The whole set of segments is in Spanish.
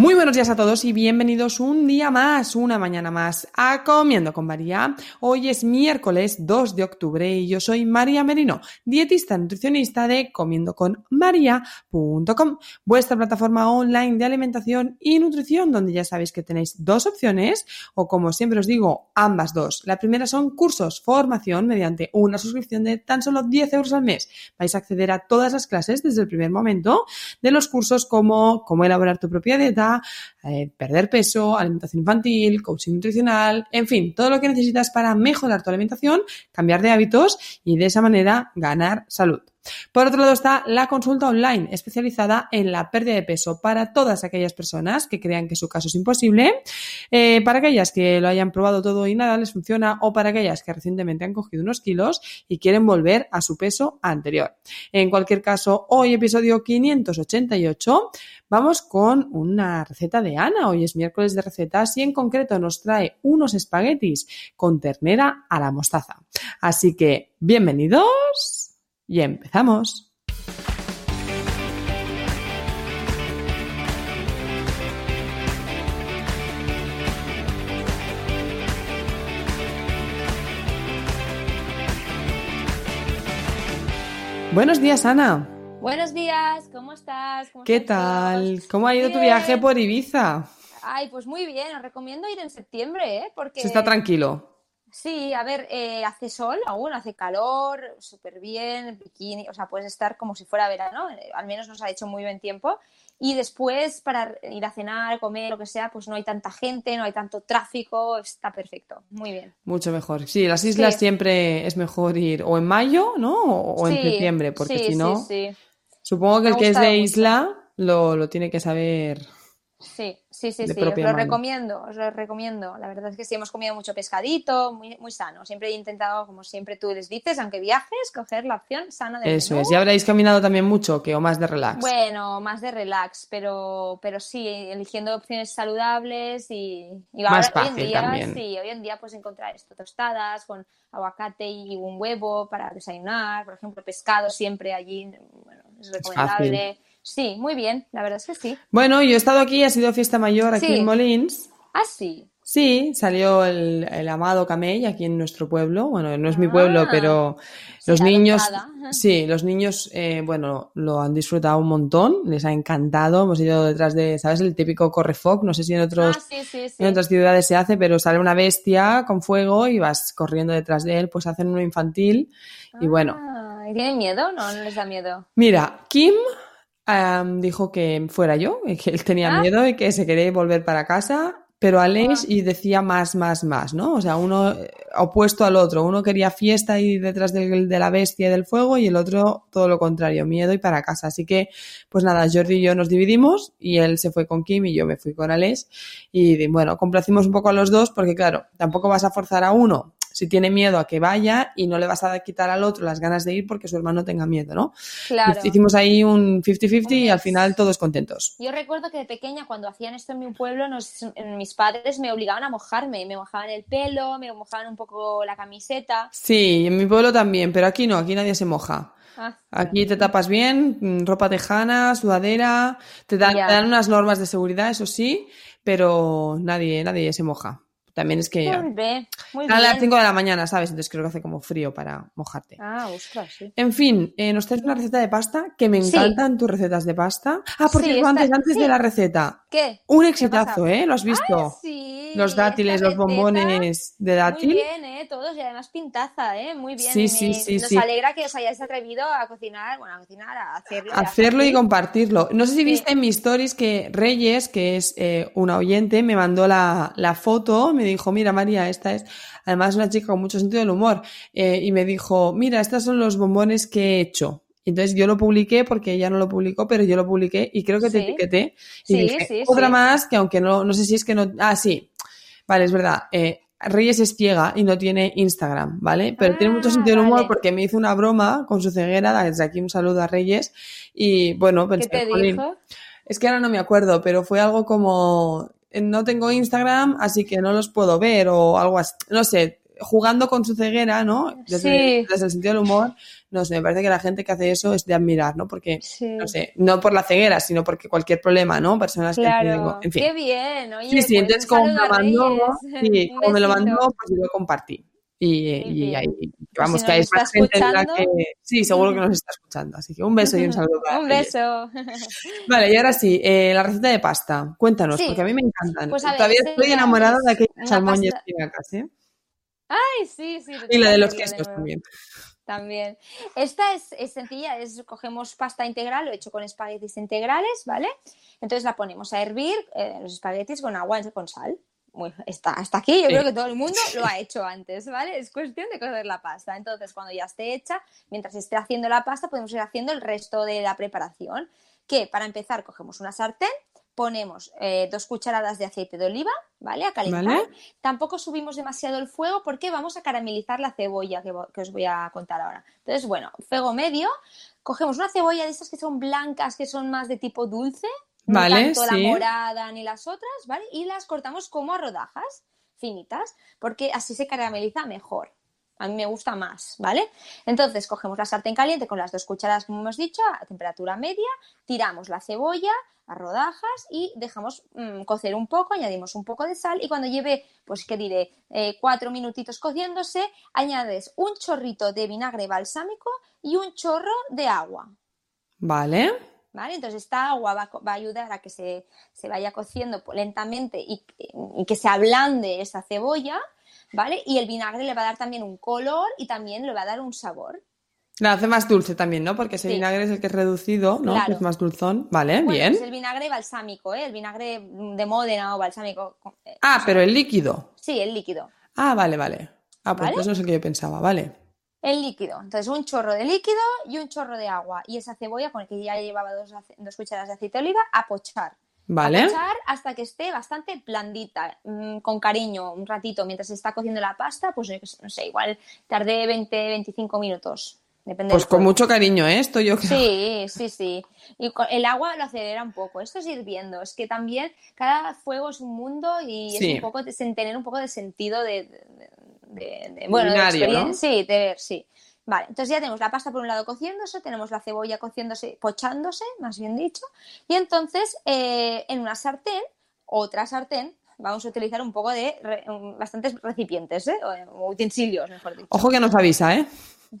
Muy buenos días a todos y bienvenidos un día más, una mañana más a Comiendo con María. Hoy es miércoles 2 de octubre y yo soy María Merino, dietista nutricionista de comiendoconmaria.com, vuestra plataforma online de alimentación y nutrición donde ya sabéis que tenéis dos opciones o como siempre os digo, ambas dos. La primera son cursos, formación mediante una suscripción de tan solo 10 euros al mes. Vais a acceder a todas las clases desde el primer momento de los cursos como cómo elaborar tu propia dieta, eh, perder peso, alimentación infantil, coaching nutricional, en fin, todo lo que necesitas para mejorar tu alimentación, cambiar de hábitos y de esa manera ganar salud. Por otro lado está la consulta online especializada en la pérdida de peso para todas aquellas personas que crean que su caso es imposible, eh, para aquellas que lo hayan probado todo y nada les funciona o para aquellas que recientemente han cogido unos kilos y quieren volver a su peso anterior. En cualquier caso, hoy episodio 588 vamos con una receta de Ana. Hoy es miércoles de recetas y en concreto nos trae unos espaguetis con ternera a la mostaza. Así que, bienvenidos y empezamos. Buenos días, Ana. Buenos días, ¿cómo estás? ¿Qué tal? ¿Cómo ha ido tu viaje por Ibiza? Ay, pues muy bien, os recomiendo ir en septiembre, ¿eh? Porque... Se está tranquilo. Sí, a ver, eh, hace sol aún, hace calor, súper bien, bikini, o sea, puedes estar como si fuera verano, eh, al menos nos ha hecho muy buen tiempo. Y después, para ir a cenar, comer, lo que sea, pues no hay tanta gente, no hay tanto tráfico, está perfecto, muy bien. Mucho mejor. Sí, las islas siempre es mejor ir o en mayo, ¿no? O, en septiembre, porque si no, supongo que el que es de isla lo, lo tiene que saber Sí, sí, sí, sí, os lo recomiendo, os lo recomiendo. La verdad es que sí, hemos comido mucho pescadito, muy, muy sano. Siempre he intentado, como siempre tú les dices, aunque viajes, coger la opción sana de Eso es, ¿y habréis caminado también mucho que o más de relax? Bueno, más de relax, pero, pero sí, eligiendo opciones saludables y, más hoy en día, también. sí, hoy en día pues encontrar esto, tostadas con aguacate y un huevo para desayunar, por ejemplo, pescado siempre allí, bueno, es recomendable. Sí, muy bien, la verdad es que sí. Bueno, yo he estado aquí, ha sido fiesta mayor aquí en Molins. Ah, sí. Sí, salió el, amado Camey aquí en nuestro pueblo. Bueno, no es mi pueblo, ah. pero los niños, sí, los niños, eh, bueno, lo han disfrutado un montón, les ha encantado. Hemos ido detrás de, ¿sabes? El típico correfoc, no sé si en otros, ah, en otras ciudades se hace, pero sale una bestia con fuego y vas corriendo detrás de él, pues hacen uno infantil y bueno. Ah, ¿Y tienen miedo? No, no les da miedo. Mira, Kim dijo que fuera yo, que él tenía ah. miedo y que se quería volver para casa, pero Alex y decía más, más, más, ¿no? O sea, uno eh, opuesto al otro. Uno quería fiesta y detrás de, de, la bestia y del fuego y el otro todo lo contrario, miedo y para casa. Así que, pues nada, Jordi y yo nos dividimos y él se fue con Kim y yo me fui con Alex. Y bueno, complacimos un poco a los dos porque claro, tampoco vas a forzar a uno si tiene miedo a que vaya y no le vas a quitar al otro las ganas de ir porque su hermano tenga miedo, ¿no? Claro. Hicimos ahí un 50-50 y al final todos contentos. Yo recuerdo que de pequeña cuando hacían esto en mi pueblo, mis padres me obligaban a mojarme, me mojaban el pelo, me mojaban un poco la camiseta. Sí, en mi pueblo también, pero aquí no, aquí nadie se moja. Ah, aquí te tapas bien, mm, ropa tejana, sudadera, te dan, te dan unas normas de seguridad, eso sí, pero nadie, nadie se moja. También es que muy A las bien. 5 de la mañana, ¿sabes? Entonces creo que hace como frío para mojarte. Ah, ostras, sí. En fin, eh, nos traes una receta de pasta que me Sí. encantan tus recetas de pasta. Ah, porque Sí, antes, esta- antes de la receta. ¿Qué? Un ¿Qué exitazo? ¿eh? ¿Lo has visto? Sí, los dátiles, los bombones de dátil. Muy bien, ¿eh? Todos y además pintaza, ¿eh? Muy bien. Sí, sí, sí, Nos alegra que os hayáis atrevido a cocinar, bueno, a cocinar, a hacerlo. a Hacerlo y compartir. compartirlo. No sé si viste en mis stories que Reyes, que es eh, una oyente, me mandó la, la foto, me dijo, mira María, esta es, además una chica con mucho sentido del humor, eh, y me dijo, mira, estos son los bombones que he hecho. Entonces yo lo publiqué porque ella no lo publicó, pero yo lo publiqué y creo que te Sí. etiqueté. Y Sí, dije, sí, otra más que aunque no, no sé si es que no, ah, sí, vale, es verdad. eh, Reyes es ciega y no tiene Instagram, ¿vale? Pero tiene mucho Ah, sentido del humor vale. porque me hizo una broma con su ceguera, desde aquí un saludo a Reyes, y bueno, ¿Qué pensé, te "Jolín, dijo? es que ahora no me acuerdo, pero fue algo como no tengo Instagram, así que no los puedo ver o algo así. No sé, jugando con su ceguera, ¿no? Desde, Sí. desde el sentido del humor, no sé, me parece que la gente que hace eso es de admirar, ¿no? Porque, Sí. no sé, no por la ceguera, sino porque cualquier problema, ¿no? Personas que tengo, en fin. Qué bien, oye. Sí, sí, pues, entonces como me lo mandó, sí, como me lo mandó, pues yo lo compartí. Y, ahí, Pues vamos, si que hay más gente en la que... Sí, seguro que nos está escuchando. Así que un beso y un saludo para Un beso. Vale, y ahora sí, eh, la receta de pasta. Cuéntanos, Sí. porque a mí me encantan. Pues ver, Todavía estoy enamorada de aquellos salmón y espinacas, ¿eh? Ay, sí, sí. Y la de los quesos de también. También. Esta es, es sencilla, es cogemos pasta integral, lo he hecho con espaguetis integrales, ¿vale? Entonces la ponemos a hervir, eh, los espaguetis con agua con sal. Muy, está, hasta aquí, yo creo que todo el mundo lo ha hecho antes, ¿vale? Es cuestión de cocer la pasta. Entonces, cuando ya esté hecha, mientras esté haciendo la pasta, podemos ir haciendo el resto de la preparación. Que para empezar, cogemos una sartén, ponemos eh, dos cucharadas de aceite de oliva, ¿vale? A calentar. ¿Vale? Tampoco subimos demasiado el fuego porque vamos a caramelizar la cebolla que, que os voy a contar ahora. Entonces, bueno, fuego medio. Cogemos una cebolla de estas que son blancas, que son más de tipo dulce. Vale, tanto sí. la morada ni las otras, ¿vale? Y las cortamos como a rodajas finitas, porque así se carameliza mejor. A mí me gusta más, ¿vale? Entonces cogemos la sartén caliente con las dos cucharadas, como hemos dicho, a temperatura media, tiramos la cebolla a rodajas y dejamos mm, cocer un poco, añadimos un poco de sal y cuando lleve, pues qué diré, eh, cuatro minutitos cociéndose, añades un chorrito de vinagre balsámico y un chorro de agua. Vale. ¿Vale? Entonces esta agua va, a co- va a ayudar a que se, se vaya cociendo lentamente y, y que se ablande esa cebolla, ¿vale? Y el vinagre le va a dar también un color y también le va a dar un sabor. La hace más dulce también, ¿no? Porque ese Sí. vinagre es el que es reducido, ¿no? Claro. Que es más dulzón. Vale, Bueno, bien. pues el vinagre balsámico, ¿eh? El vinagre de Módena o balsámico. eh, Ah, pero el líquido. Sí, el líquido. Ah, vale, vale. Ah, pues ¿Vale? entonces no sé qué yo pensaba, vale. El líquido. Entonces, un chorro de líquido y un chorro de agua. Y esa cebolla, con el que ya llevaba dos, dos cucharadas de aceite de oliva, a pochar. Vale. A pochar hasta que esté bastante blandita, mm, con cariño, un ratito, mientras se está cociendo la pasta, pues no sé, igual tardé 20-25 minutos. Depende Pues con mucho cariño, ¿eh? Esto yo creo. Sí, sí, sí. Y con- el agua lo acelera un poco. Esto es hirviendo. Es que también cada fuego es un mundo y Sí. es un poco de, tener un poco de sentido de, de- de- de- bueno. Sí, de ver, sí. Vale, entonces ya tenemos la pasta por un lado cociéndose, tenemos la cebolla cociéndose, pochándose, más bien dicho, y entonces eh, en una sartén, otra sartén, vamos a utilizar un poco de re- bastantes recipientes, ¿eh? o o utensilios, mejor dicho. Ojo que nos avisa, ¿eh?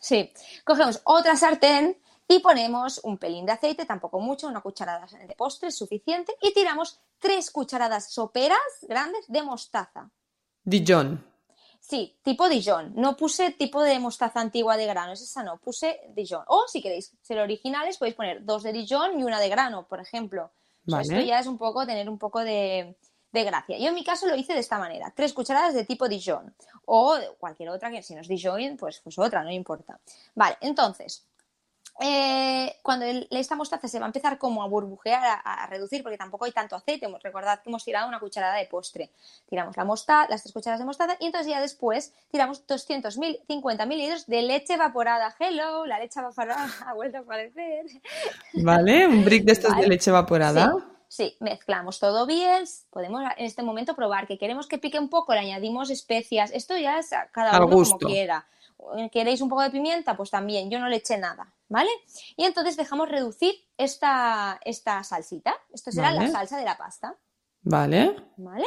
Sí, cogemos otra sartén y ponemos un pelín de aceite, tampoco mucho, una cucharada de postre es suficiente, y tiramos tres cucharadas soperas grandes de mostaza. Dijon. Sí, tipo Dijon. No puse tipo de mostaza antigua de grano, es esa no, puse Dijon. O si queréis ser originales, podéis poner dos de Dijon y una de grano, por ejemplo. O sea, Vale. Esto ya es un poco tener un poco de, de gracia. Yo en mi caso lo hice de esta manera, tres cucharadas de tipo Dijon. O cualquier otra que si no es Dijon, pues, pues otra, no importa. Vale, entonces, eh, cuando el- esta mostaza se va a empezar como a burbujear, a, a reducir, porque tampoco hay tanto aceite, recordad que hemos tirado una cucharada de postre. Tiramos la mostaza, las tres cucharadas de mostaza y entonces ya después tiramos 250 mililitros de leche evaporada. Hello, la leche evaporada ha vuelto a aparecer. ¿Vale? Un brick de estos Vale. de leche evaporada. Sí, sí, mezclamos todo bien. Podemos en este momento probar que queremos que pique un poco, le añadimos especias. Esto ya es a cada Al uno gusto. como quiera. ¿Queréis un poco de pimienta? Pues también, yo no le eché nada, ¿vale? Y entonces dejamos reducir esta, esta salsita. Esto será Vale. la salsa de la pasta. Vale. ¿Vale?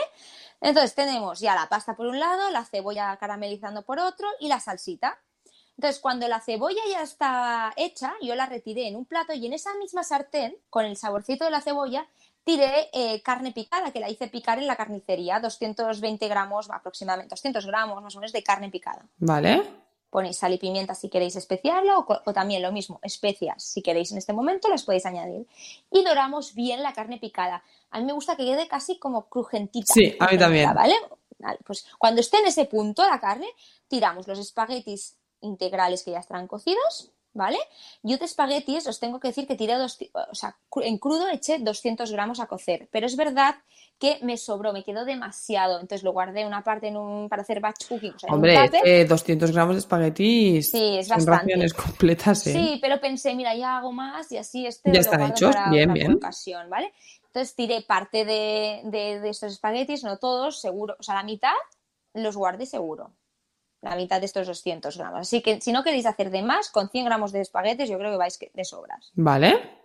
Entonces tenemos ya la pasta por un lado, la cebolla caramelizando por otro y la salsita. Entonces, cuando la cebolla ya está hecha, yo la retiré en un plato y en esa misma sartén, con el saborcito de la cebolla, tiré eh, carne picada, que la hice picar en la carnicería, 220 gramos aproximadamente, 200 gramos más o menos de carne picada. Vale. Ponéis sal y pimienta si queréis especiarlo o, o también lo mismo, especias si queréis en este momento las podéis añadir. Y doramos bien la carne picada. A mí me gusta que quede casi como crujentita. Sí, a mí también. ¿Vale? Vale, Pues cuando esté en ese punto la carne, tiramos los espaguetis integrales que ya estarán cocidos, ¿vale? Yo de espaguetis os tengo que decir que tiré, dos, o sea, en crudo eché 200 gramos a cocer, pero es verdad que me sobró, me quedó demasiado, entonces lo guardé una parte en un, para hacer batch cooking, o sea, en un Hombre, tupper. eh, 200 gramos de espaguetis Sí, es son bastante. raciones completas, ¿eh? Sí, pero pensé, mira, ya hago más y así este Ya están hechos, para bien, bien. ocasión, ¿vale? Entonces tiré parte de, de, de estos espaguetis, no todos, seguro, o sea, la mitad los guardé seguro. La mitad de estos 200 gramos. Así que si no queréis hacer de más, con 100 gramos de espaguetis yo creo que vais de sobras. Vale.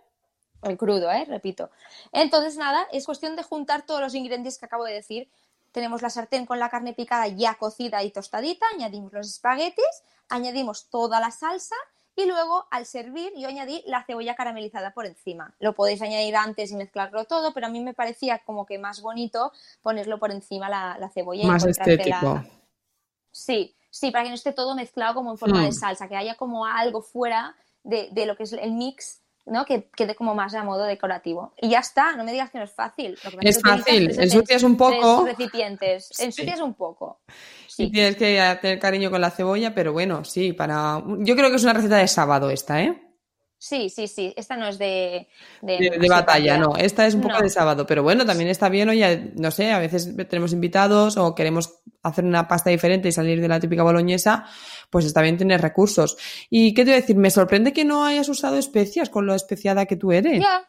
El crudo, ¿eh? Repito. Entonces, nada, es cuestión de juntar todos los ingredientes que acabo de decir. Tenemos la sartén con la carne picada ya cocida y tostadita, añadimos los espaguetis, añadimos toda la salsa y luego al servir yo añadí la cebolla caramelizada por encima. Lo podéis añadir antes y mezclarlo todo, pero a mí me parecía como que más bonito ponerlo por encima la, la cebolla. y Más la- estético. Sí, sí, para que no esté todo mezclado como en forma Mm. de salsa, que haya como algo fuera de, de lo que es el mix, ¿no? Que quede como más a modo decorativo. Y ya está, no me digas que no es fácil. Lo que pasa Es fácil, ensucias un poco. recipientes, Sí. ensucias un poco. Sí. Sí, tienes que tener cariño con la cebolla, pero bueno, sí, para... Yo creo que es una receta de sábado esta, ¿eh? Sí, sí, sí. Esta no es de... De, De, batalla, no. Esta es un poco No. de sábado, pero bueno, también está bien, oye, no sé, a veces tenemos invitados o queremos hacer una pasta diferente y salir de la típica boloñesa, pues está bien tener recursos. ¿Y qué te voy a decir? Me sorprende que no hayas usado especias con lo especiada que tú eres. Ya.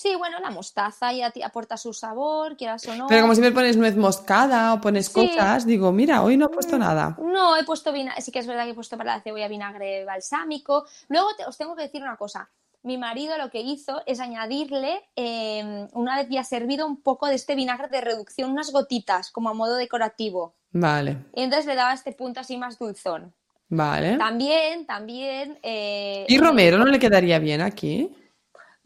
Sí, bueno, la mostaza ya te aporta su sabor, quieras o no. Pero como siempre pones nuez moscada o pones Sí. cosas, digo, mira, hoy no he puesto nada. No, he puesto vinagre, sí que es verdad que he puesto para la cebolla vinagre balsámico. Luego te- os tengo que decir una cosa. Mi marido lo que hizo es añadirle, eh, una vez ya servido, un poco de este vinagre de reducción, unas gotitas, como a modo decorativo. Vale, Y entonces le daba este punto así más dulzón. vale. También, también... eh, ¿Y Romero no le quedaría bien aquí?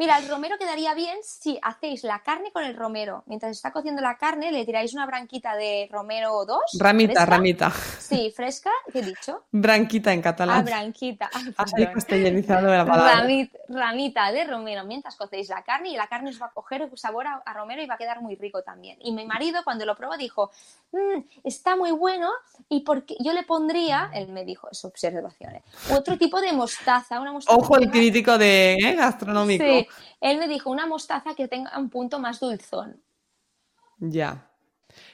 Mira, el romero quedaría bien si hacéis la carne con el romero. Mientras está cociendo la carne, le tiráis una branquita de romero o dos. Ramita, fresca. ramita. Sí, fresca, ¿qué he dicho? Branquita en Ah, catalán. branquita. Ay, Has perdón. castellanizado la palabra. Ramit- ramita de romero mientras cocéis la carne y la carne os va a coger sabor a, a romero y va a quedar muy rico también. Y mi marido cuando lo probó dijo, "Mm, está muy bueno y porque yo le pondría, él me dijo, es observación, ¿eh? otro tipo de mostaza, una mostaza Ojo el crítico de ¿eh? gastronómico. Sí, él me dijo una mostaza que tenga un punto más dulzón. Ya.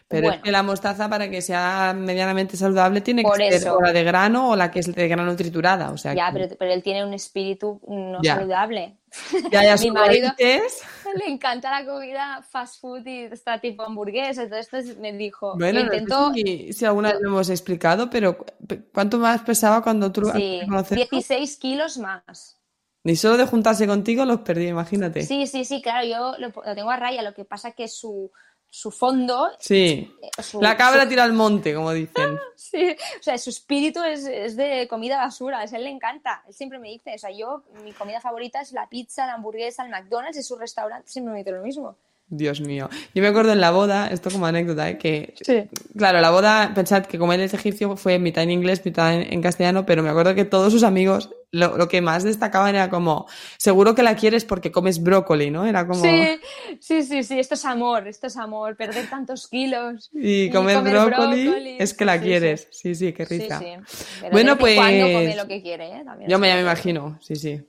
Pero es que la mostaza, para que sea medianamente saludable, tiene que ser eso. o la de grano o la que es de grano triturada. O sea, Ya, que pero, pero él tiene un espíritu no Ya. saludable. ya haya mi marido- raíces. Le encanta la comida fast food y está tipo hamburguesa. Entonces me dijo, Bueno, no sé si, si alguna vez lo hemos explicado, pero cu- ¿cuánto más pesaba cuando tú Sí, antes de conocerlo? 16 kilos más. Ni solo de juntarse contigo los perdí, imagínate. Sí, sí, sí, claro, yo lo, lo tengo a raya. Lo que pasa que su, su fondo. Sí. eh, su- La cabra su- tira al monte, como dicen. sí, o sea, su espíritu es, es de comida basura. A él le encanta. Él siempre me dice, o sea, yo, mi comida favorita es la pizza, la hamburguesa, el McDonald's y su restaurante. Siempre me dice lo mismo. Dios mío. Yo me acuerdo en la boda, esto como anécdota, ¿eh? que Sí. claro, la boda, pensad que como él es egipcio, fue mitad en inglés, mitad en, en castellano, pero me acuerdo que todos sus amigos lo, lo que más destacaban era como, seguro que la quieres porque comes brócoli, ¿no? Era como, Sí, sí, sí, sí, esto es amor, esto es amor, perder tantos kilos. y comer, comer brócoli, brócoli, es que la sí, quieres. Sí, sí, qué rica. Pero Bueno, pues- come lo que quiere, ¿eh? También Yo me, ya me imagino, sí, sí.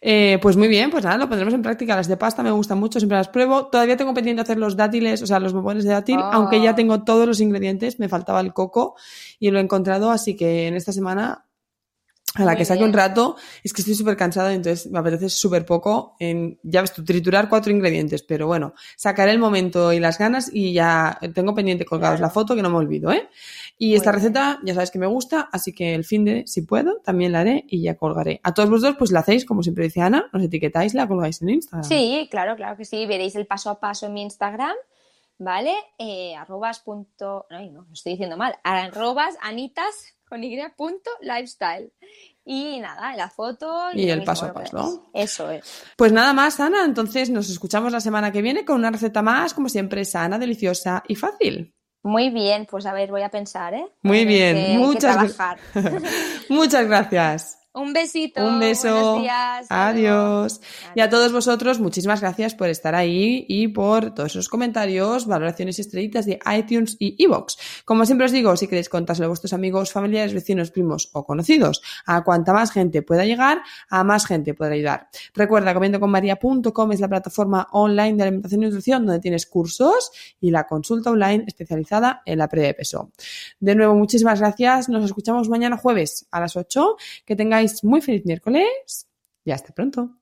Eh, pues muy bien, pues nada, lo pondremos en práctica. Las de pasta me gustan mucho, siempre las pruebo. Todavía tengo pendiente hacer los dátiles, o sea, los bombones de dátil, Ah. aunque ya tengo todos los ingredientes, me faltaba el coco y lo he encontrado, así que en esta semana, a la Muy que saque bien. un rato, es que estoy súper cansada, entonces me apetece súper poco en, ya ves tú, triturar cuatro ingredientes, pero bueno, sacaré el momento y las ganas y ya tengo pendiente colgados Claro. la foto que no me olvido, ¿eh? Y Muy esta bien. receta, ya sabes que me gusta, así que el fin de, si puedo, también la haré y ya colgaré. A todos vosotros, pues la hacéis, como siempre dice Ana, nos etiquetáis, la colgáis en Instagram. Sí, claro, claro que sí. Veréis el paso a paso en mi Instagram, ¿vale? Eh, arrobas punto, no, no, lo estoy diciendo mal, arrobas anitas con y punto lifestyle. Y nada, la foto y, el paso a paso. Eso es. Pues nada más, Ana. Entonces nos escuchamos la semana que viene con una receta más, como siempre, sana, deliciosa y fácil. Muy bien, pues a ver, voy a pensar, ¿eh? Muy bien, muchas, muchas gracias. Un besito. Un beso. Días, adiós. Y a todos vosotros, muchísimas gracias por estar ahí y por todos esos comentarios, valoraciones estrellitas de iTunes y Evox. Como siempre os digo, si queréis contárselo a vuestros amigos, familiares, vecinos, primos o conocidos, a cuanta más gente pueda llegar, a más gente podrá ayudar. Recuerda, comiendoconmaria.com es la plataforma online de alimentación y nutrición donde tienes cursos y la consulta online especializada en la pérdida de peso. De nuevo, muchísimas gracias. Nos escuchamos mañana jueves a las 8. Que tengáis muy feliz miércoles y hasta pronto.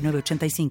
85